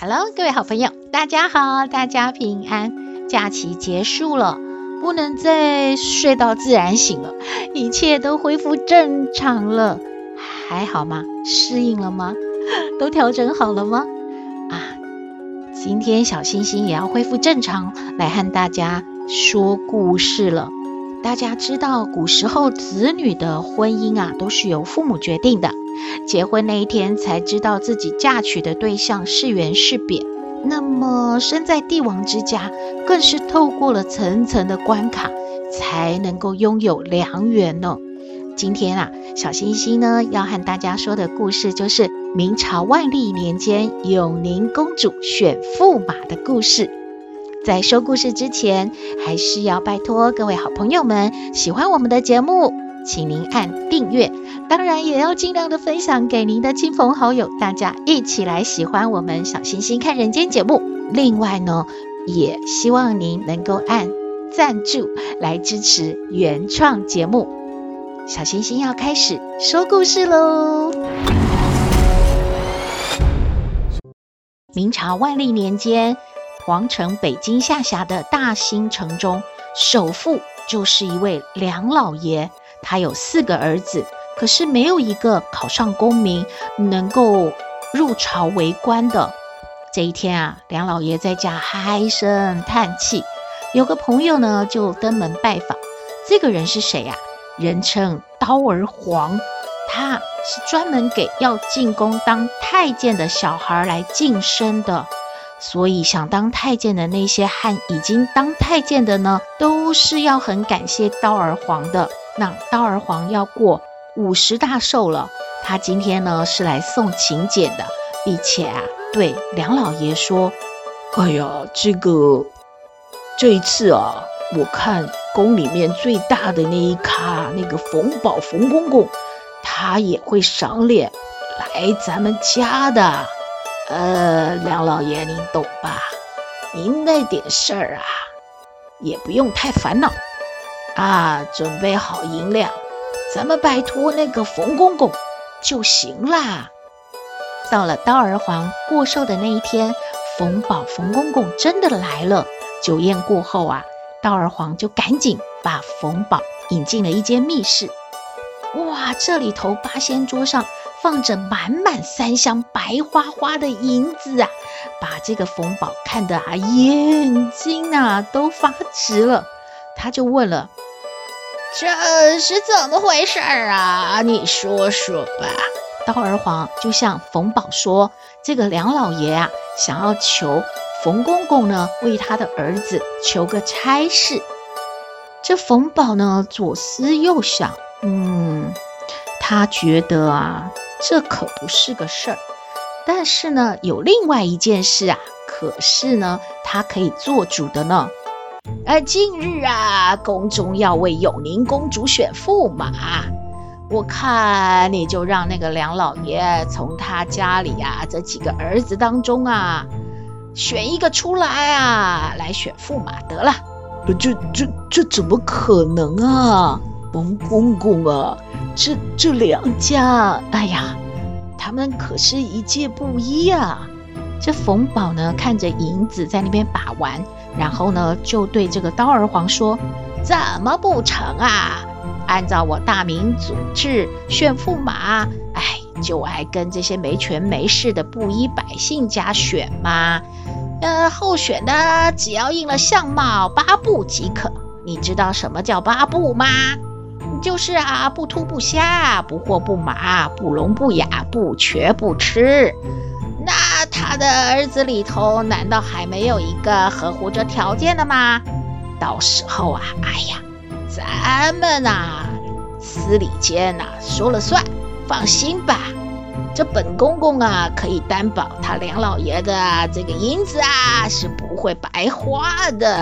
Hello，各位好朋友，大家好，大家平安。假期结束了，不能再睡到自然醒了，一切都恢复正常了，还好吗？适应了吗？都调整好了吗？啊，今天小星星也要恢复正常，来和大家说故事了。大家知道，古时候子女的婚姻啊，都是由父母决定的。结婚那一天才知道自己嫁娶的对象是缘是别。那么身在帝王之家，更是透过了层层的关卡，才能够拥有良缘呢。今天啊，小星星呢要和大家说的故事，就是明朝万历年间永宁公主选驸马的故事。在说故事之前，还是要拜托各位好朋友们，喜欢我们的节目，请您按订阅，当然也要尽量的分享给您的亲朋好友，大家一起来喜欢我们小星星看人间节目。另外呢，也希望您能够按赞助来支持原创节目。小星星要开始说故事喽。明朝万历年间。皇城北京下辖的大兴城中，首富就是一位梁老爷。他有四个儿子，可是没有一个考上功名，能够入朝为官的。这一天啊，梁老爷在家唉声叹气。有个朋友呢，就登门拜访。这个人是谁呀？人称刀儿皇，他是专门给要进宫当太监的小孩来晋升的。所以，想当太监的那些和已经当太监的呢，都是要很感谢刀儿皇的。那刀儿皇要过五十大寿了，他今天呢是来送请柬的，并且啊，对梁老爷说：“哎呀，这个这一次啊，我看宫里面最大的那一咖，那个冯宝冯公公，他也会赏脸来咱们家的。”呃，梁老爷，您懂吧？您那点事儿啊，也不用太烦恼啊，准备好银两，咱们拜托那个冯公公就行啦。到了刀儿皇过寿的那一天，冯宝冯公公真的来了。酒宴过后啊，刀儿皇就赶紧把冯宝引进了一间密室。哇，这里头八仙桌上。放着满满三箱白花花的银子啊，把这个冯宝看得啊眼睛啊都发直了。他就问了：“这是怎么回事儿啊？你说说吧。”刀儿皇就向冯宝说：“这个梁老爷啊，想要求冯公公呢为他的儿子求个差事。”这冯宝呢左思右想，嗯，他觉得啊。这可不是个事儿，但是呢，有另外一件事啊，可是呢，他可以做主的呢。呃，近日啊，宫中要为永宁公主选驸马，我看你就让那个梁老爷从他家里啊这几个儿子当中啊，选一个出来啊，来选驸马得了。这这这怎么可能啊？冯公公啊，这这两家，哎呀，他们可是一介布衣啊。这冯宝呢，看着银子在那边把玩，然后呢，就对这个刀儿皇说：“怎么不成啊？按照我大明祖制，选驸马，哎，就爱跟这些没权没势的布衣百姓家选嘛。呃，候选的只要应了相貌八不即可。你知道什么叫八不吗？”就是啊，不秃不瞎，不惑不马，不聋不哑，不瘸不痴。的儿子里头，难道还没有一个合乎这条件的吗？到时候啊，哎呀，咱们呐、司礼监呐说了算，放心吧。这本公公啊，可以担保他梁老爷的这个银子啊是不会白花的。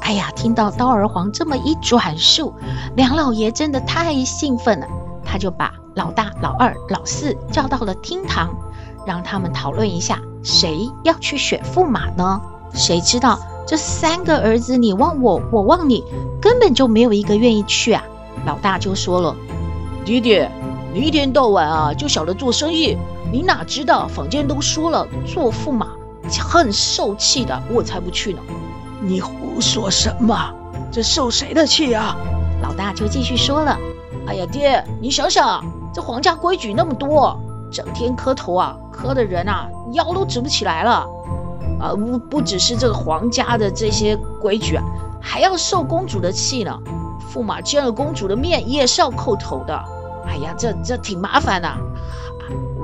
哎呀，听到刀儿皇这么一转述，梁老爷真的太兴奋了，他就把老大、老二、老四叫到了厅堂，让他们讨论一下谁要去选驸马呢？谁知道这三个儿子你望我，我望你，根本就没有一个愿意去啊！老大就说了：“爹爹。”你一天到晚啊，就晓得做生意，你哪知道坊间都说了，做驸马很受气的，我才不去呢。你胡说什么？这受谁的气啊？老大就继续说了：“哎呀，爹，你想想，这皇家规矩那么多，整天磕头啊，磕的人啊，腰都直不起来了。啊，不不只是这个皇家的这些规矩啊，还要受公主的气呢。驸马见了公主的面，也是要叩头的。”哎呀，这这挺麻烦的，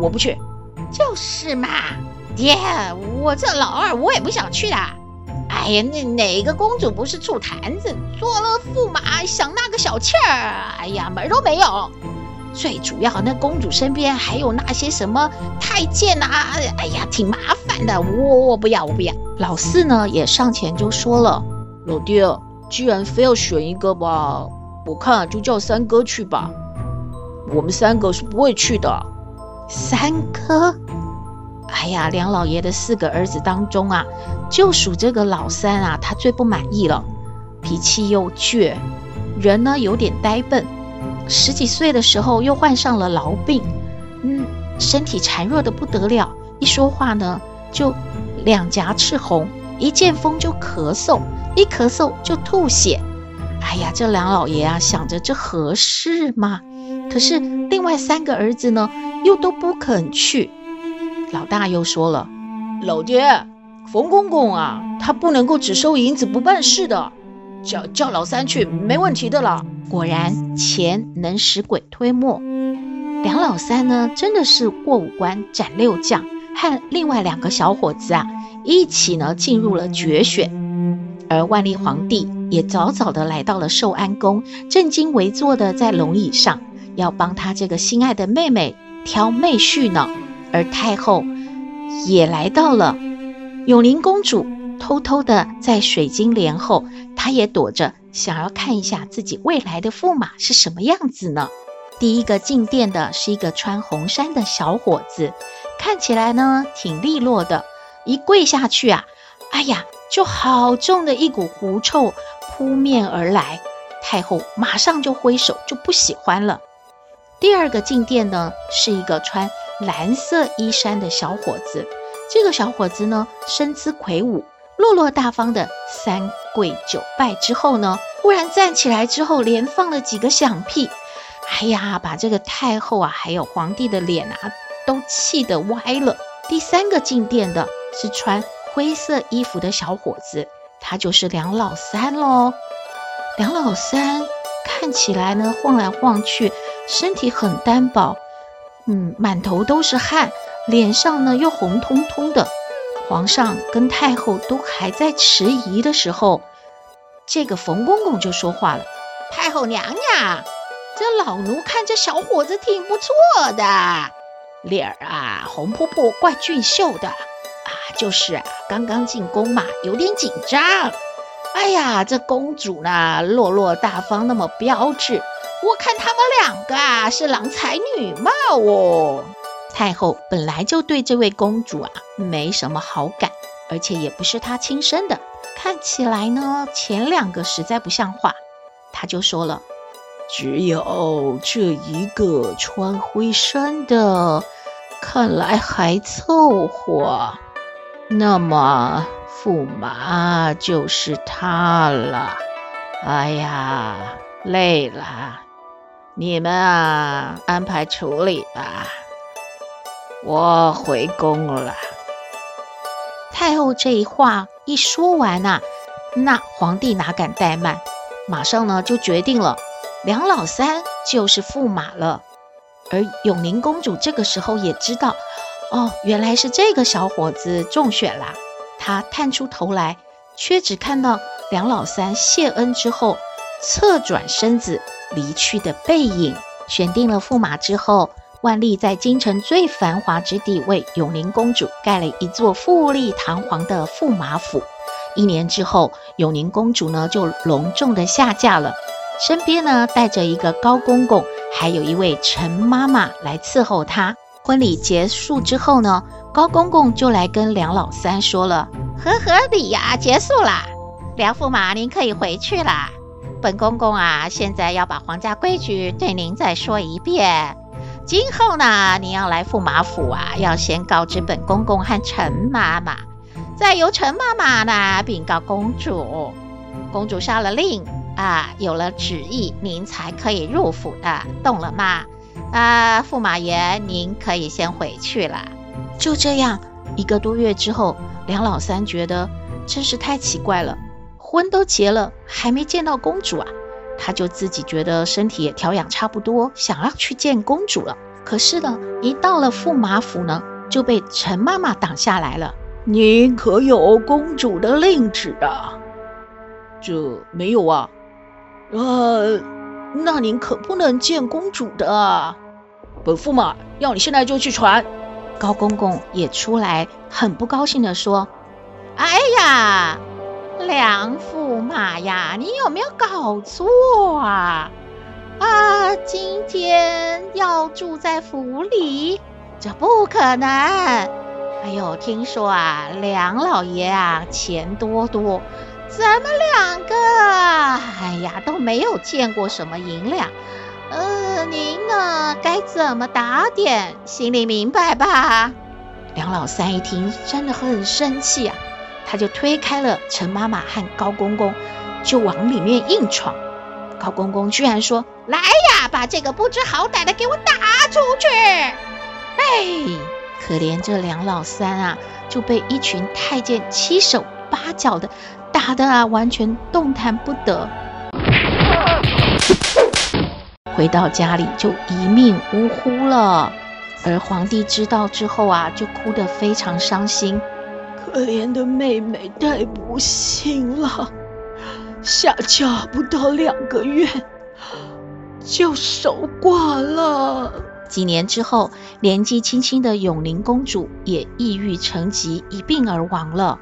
我不去。就是嘛，爹，我这老二我也不想去的。哎呀，那哪个公主不是醋坛子，做了驸马想纳个小妾儿？哎呀，门都没有。最主要，那公主身边还有那些什么太监呐、啊？哎呀，挺麻烦的。我我不要，我不要。老四呢也上前就说了：“老爹，既然非要选一个吧，我看就叫三哥去吧。”我们三个是不会去的。三哥，哎呀，梁老爷的四个儿子当中啊，就属这个老三啊，他最不满意了，脾气又倔，人呢有点呆笨，十几岁的时候又患上了痨病，嗯，身体孱弱的不得了，一说话呢就两颊赤红，一见风就咳嗽，一咳嗽就吐血。哎呀，这梁老爷啊，想着这合适吗？可是另外三个儿子呢，又都不肯去。老大又说了：“老爹，冯公公啊，他不能够只收银子不办事的，叫叫老三去没问题的了。”果然，钱能使鬼推磨。梁老三呢，真的是过五关斩六将，和另外两个小伙子啊，一起呢进入了决选。而万历皇帝也早早的来到了寿安宫，正襟危坐的在龙椅上。要帮他这个心爱的妹妹挑妹婿呢，而太后也来到了。永宁公主偷偷的在水晶帘后，她也躲着，想要看一下自己未来的驸马是什么样子呢。第一个进殿的是一个穿红衫的小伙子，看起来呢挺利落的，一跪下去啊，哎呀，就好重的一股狐臭扑面而来。太后马上就挥手，就不喜欢了。第二个进殿呢，是一个穿蓝色衣衫的小伙子。这个小伙子呢，身姿魁梧，落落大方的三跪九拜之后呢，忽然站起来之后，连放了几个响屁，哎呀，把这个太后啊，还有皇帝的脸啊，都气得歪了。第三个进殿的是穿灰色衣服的小伙子，他就是梁老三喽。梁老三看起来呢，晃来晃去。身体很单薄，嗯，满头都是汗，脸上呢又红彤彤的。皇上跟太后都还在迟疑的时候，这个冯公公就说话了：“太后娘娘，这老奴看这小伙子挺不错的，脸儿啊红扑扑，怪俊秀的啊，就是啊刚刚进宫嘛，有点紧张。哎呀，这公主呢落落大方，那么标致。”我看他们两个啊是郎才女貌哦。太后本来就对这位公主啊没什么好感，而且也不是她亲生的，看起来呢前两个实在不像话，她就说了：“只有这一个穿灰衫的，看来还凑合。那么驸马就是他了。哎呀，累了。”你们啊，安排处理吧，我回宫了。太后这一话一说完啊，那皇帝哪敢怠慢，马上呢就决定了，梁老三就是驸马了。而永宁公主这个时候也知道，哦，原来是这个小伙子中选啦。她探出头来，却只看到梁老三谢恩之后，侧转身子。离去的背影，选定了驸马之后，万历在京城最繁华之地为永宁公主盖了一座富丽堂皇的驸马府。一年之后，永宁公主呢就隆重的下嫁了，身边呢带着一个高公公，还有一位陈妈妈来伺候她。婚礼结束之后呢，高公公就来跟梁老三说了：“和合礼呀，结束啦，梁驸马您可以回去啦。本公公啊，现在要把皇家规矩对您再说一遍。今后呢，您要来驸马府啊，要先告知本公公和陈妈妈。”再由陈妈妈呢禀告公主，公主下了令啊，有了旨意，您才可以入府的，懂了吗？啊，驸马爷，您可以先回去了。就这样，一个多月之后，梁老三觉得真是太奇怪了，婚都结了，还没见到公主啊，他就自己觉得身体也调养差不多，想要去见公主了。可是呢，一到了驸马府呢，就被陈妈妈挡下来了。您可有公主的令旨啊？这没有啊。呃，那您可不能见公主的啊。本驸马要你现在就去传。高公公也出来，很不高兴地说：“哎呀，梁驸马呀，你有没有搞错啊？啊，今天要住在府里，这不可能。”哎呦，听说啊，梁老爷啊，钱多多，咱们两个，哎呀，都没有见过什么银两，呃，您呢，该怎么打点，心里明白吧？梁老三一听，真的很生气啊，他就推开了陈妈妈和高公公，就往里面硬闯。高公公居然说：“来呀，把这个不知好歹的给我打出去！”哎。可怜这梁老三啊，就被一群太监七手八脚的打得啊，完全动弹不得。回到家里就一命呜呼了。而皇帝知道之后啊，就哭得非常伤心。可怜的妹妹太不幸了，下嫁不到两个月就守寡了。几年之后，年纪轻轻的永宁公主也抑郁成疾，一病而亡了。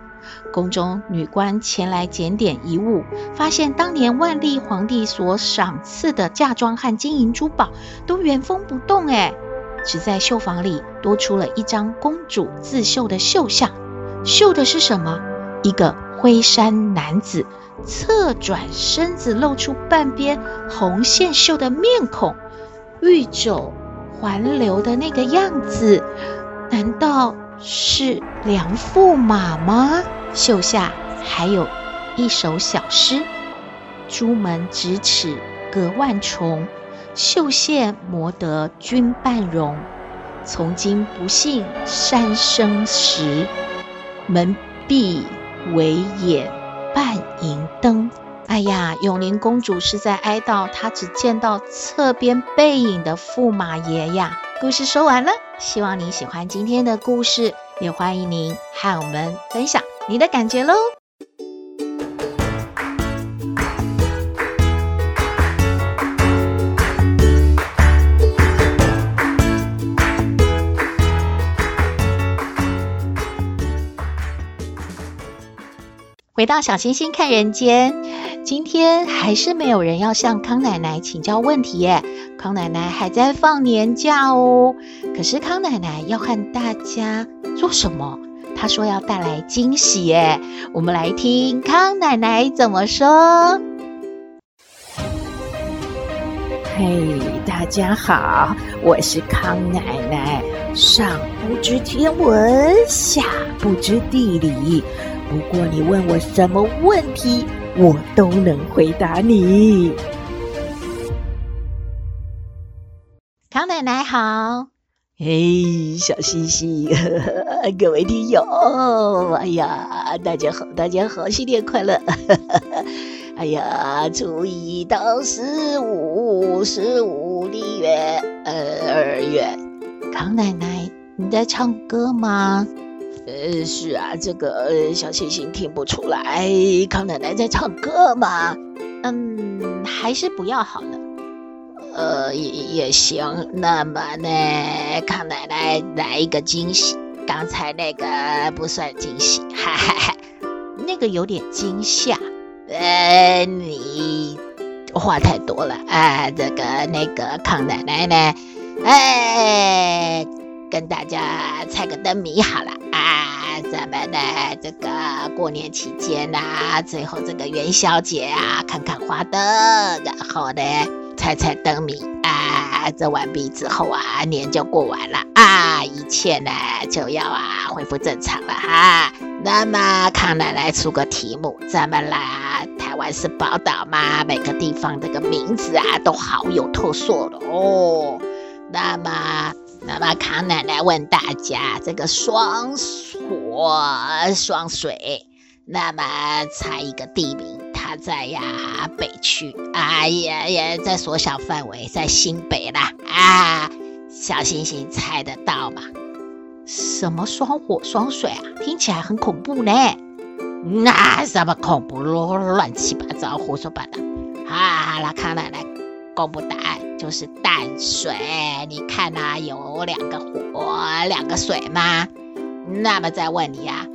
宫中女官前来检点遗物，发现当年万历皇帝所赏赐的嫁妆和金银珠宝都原封不动，哎，只在绣房里多出了一张公主自绣的绣像，绣的是什么？一个灰衫男子侧转身子，露出半边红线绣的面孔，玉肘。环留的那个样子，难道是梁驸马吗？绣下还有一首小诗：“朱门咫尺隔万重，绣线磨得君半容。从今不信三生石，门闭惟掩半银灯。”哎呀，永宁公主是在哀悼她只见到侧边背影的驸马爷呀。故事说完了，希望你喜欢今天的故事，也欢迎您和我们分享你的感觉喽。回到小星星看人间，今天还是没有人要向康奶奶请教问题耶。康奶奶还在放年假哦。可是康奶奶要和大家做什么？她说要带来惊喜耶。我们来听康奶奶怎么说。嘿，大家好，我是康奶奶。上不知天文，下不知地理。不过你问我什么问题，我都能回答你。康奶奶好，嘿，小星星，各位听友，哎呀，大家好，大家好，新年快乐！哎呀，初一到十五，十五的月，呃，二月。康奶奶，你在唱歌吗？呃，是啊，这个小星星听不出来，康奶奶在唱歌吗？嗯，还是不要好了。呃，也也行。那么呢，康奶奶来一个惊喜。刚才那个不算惊喜，哈哈哈，那个有点惊吓。呃，你话太多了啊。这个那个康奶奶呢？哎，跟大家猜个灯谜好了咱们呢，这个过年期间啊，最后这个元宵节啊，看看花灯，然后呢，猜猜灯谜啊。这完毕之后啊，年就过完了啊，一切呢就要啊恢复正常了哈。那么康奶奶出个题目，咱们啦，台湾是宝岛嘛，每个地方这个名字啊都好有特色的哦。那么，那么康奶奶问大家，这个双火双水，那么猜一个地名。它在呀北区，哎呀呀，在缩小范围，在新北啦啊！小星星猜得到吗？什么双火双水啊？听起来很恐怖呢。那什么恐怖咯？乱七八糟，胡说八道。好了，康奶奶公布答案，就是淡水。你看呐，有两个火，两个水吗？那么再问你呀，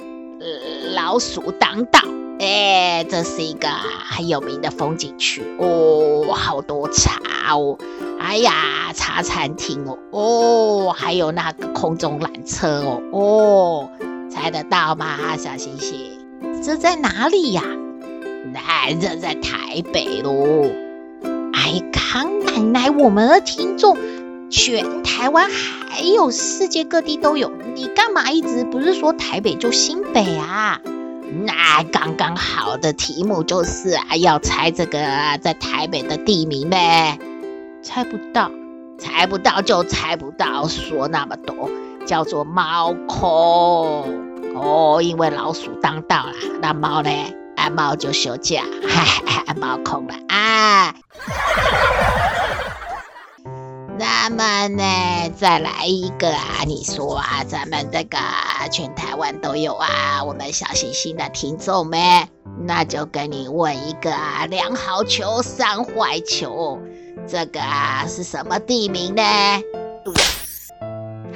老鼠挡道。哎，这是一个很有名的风景区哦，好多茶哦，哎呀，茶餐厅哦，哦，还有那个空中缆车哦，哦，猜得到吗，小星星？这在哪里呀？那这在台北喽。哎，康奶奶，我们的听众全台湾还有世界各地都有，你干嘛一直不是说台北就新北啊？那刚刚好的题目就是啊，要猜这个在台北的地名呗。猜不到，猜不到就猜不到，说那么多，叫做猫空哦，因为老鼠当道啦，那猫呢？啊，猫就休假，哈 哈，猫空了啊。那么呢，再来一个啊？你说啊，咱们这个全台湾都有啊，我们小星星的听众们，那就跟你问一个啊，两好球三坏球，这个啊是什么地名呢？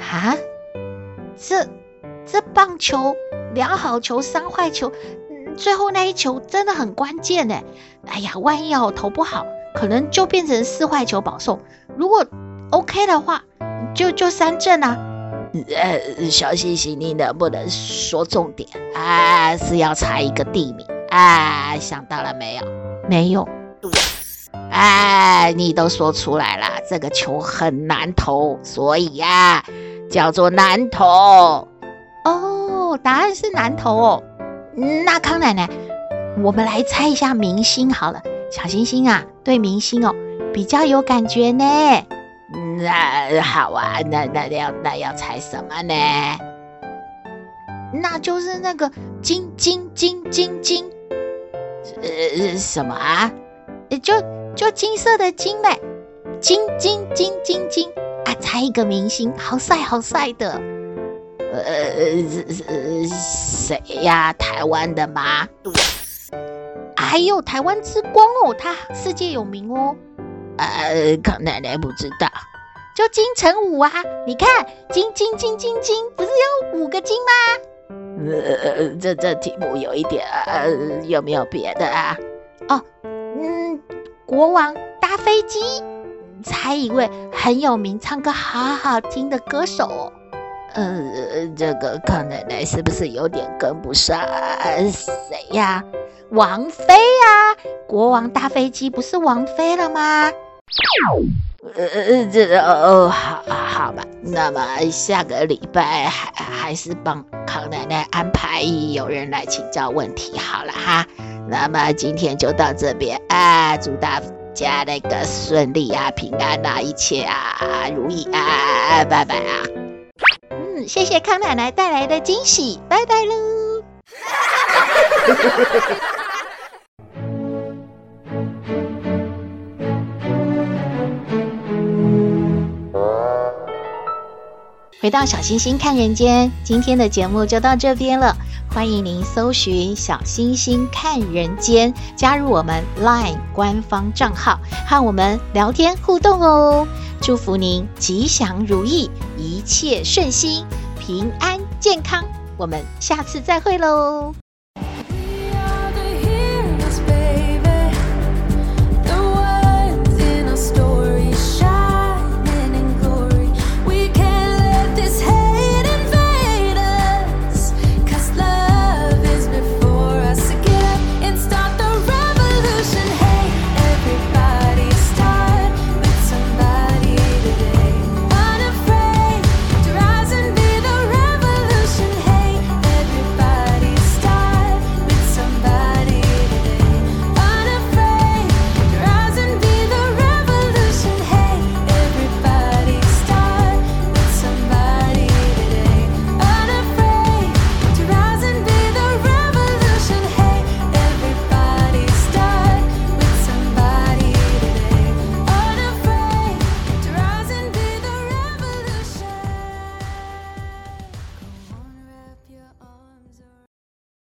啊？这这棒球两好球三坏球，最后那一球真的很关键呢。哎呀，万一要我投不好，可能就变成四坏球保送。如果 OK 的话，就就三振啊。呃，小星星，你能不能说重点啊？是要猜一个地名啊？想到了没有？没有。啊，你都说出来了，这个球很难投，所以呀、啊，叫做难投。哦，答案是难投哦。那康奶奶，我们来猜一下明星好了。小星星啊，对明星哦比较有感觉呢。那好啊，那那要那要猜什么呢？那就是那个金金金金金，呃，什么啊？就就金色的金呗，金金金金金啊！猜一个明星，好帅好帅的。呃，谁呀？台湾的吗？还有台湾之光哦，他世界有名哦。呃，康奶奶不知道。就金城武啊！你看，金金金金金，不是有五个金吗？呃，这这题目有一点，呃，有没有别的啊？哦，嗯，国王搭飞机，猜一位很有名、唱歌好好听的歌手。呃，这个康奶奶是不是有点跟不上？谁呀？王菲呀！国王搭飞机不是王菲了吗？呃，这哦，好，好吧。那么下个礼拜还还是帮康奶奶安排有人来请教问题好了哈。那么今天就到这边啊，祝大家那个顺利啊，平安啊，一切啊如意啊，拜拜啊。嗯，谢谢康奶奶带来的惊喜，拜拜喽。回到小星星看人间，今天的节目就到这边了。欢迎您搜寻“小星星看人间”，加入我们 LINE 官方账号，和我们聊天互动哦。祝福您吉祥如意，一切顺心，平安健康。我们下次再会喽。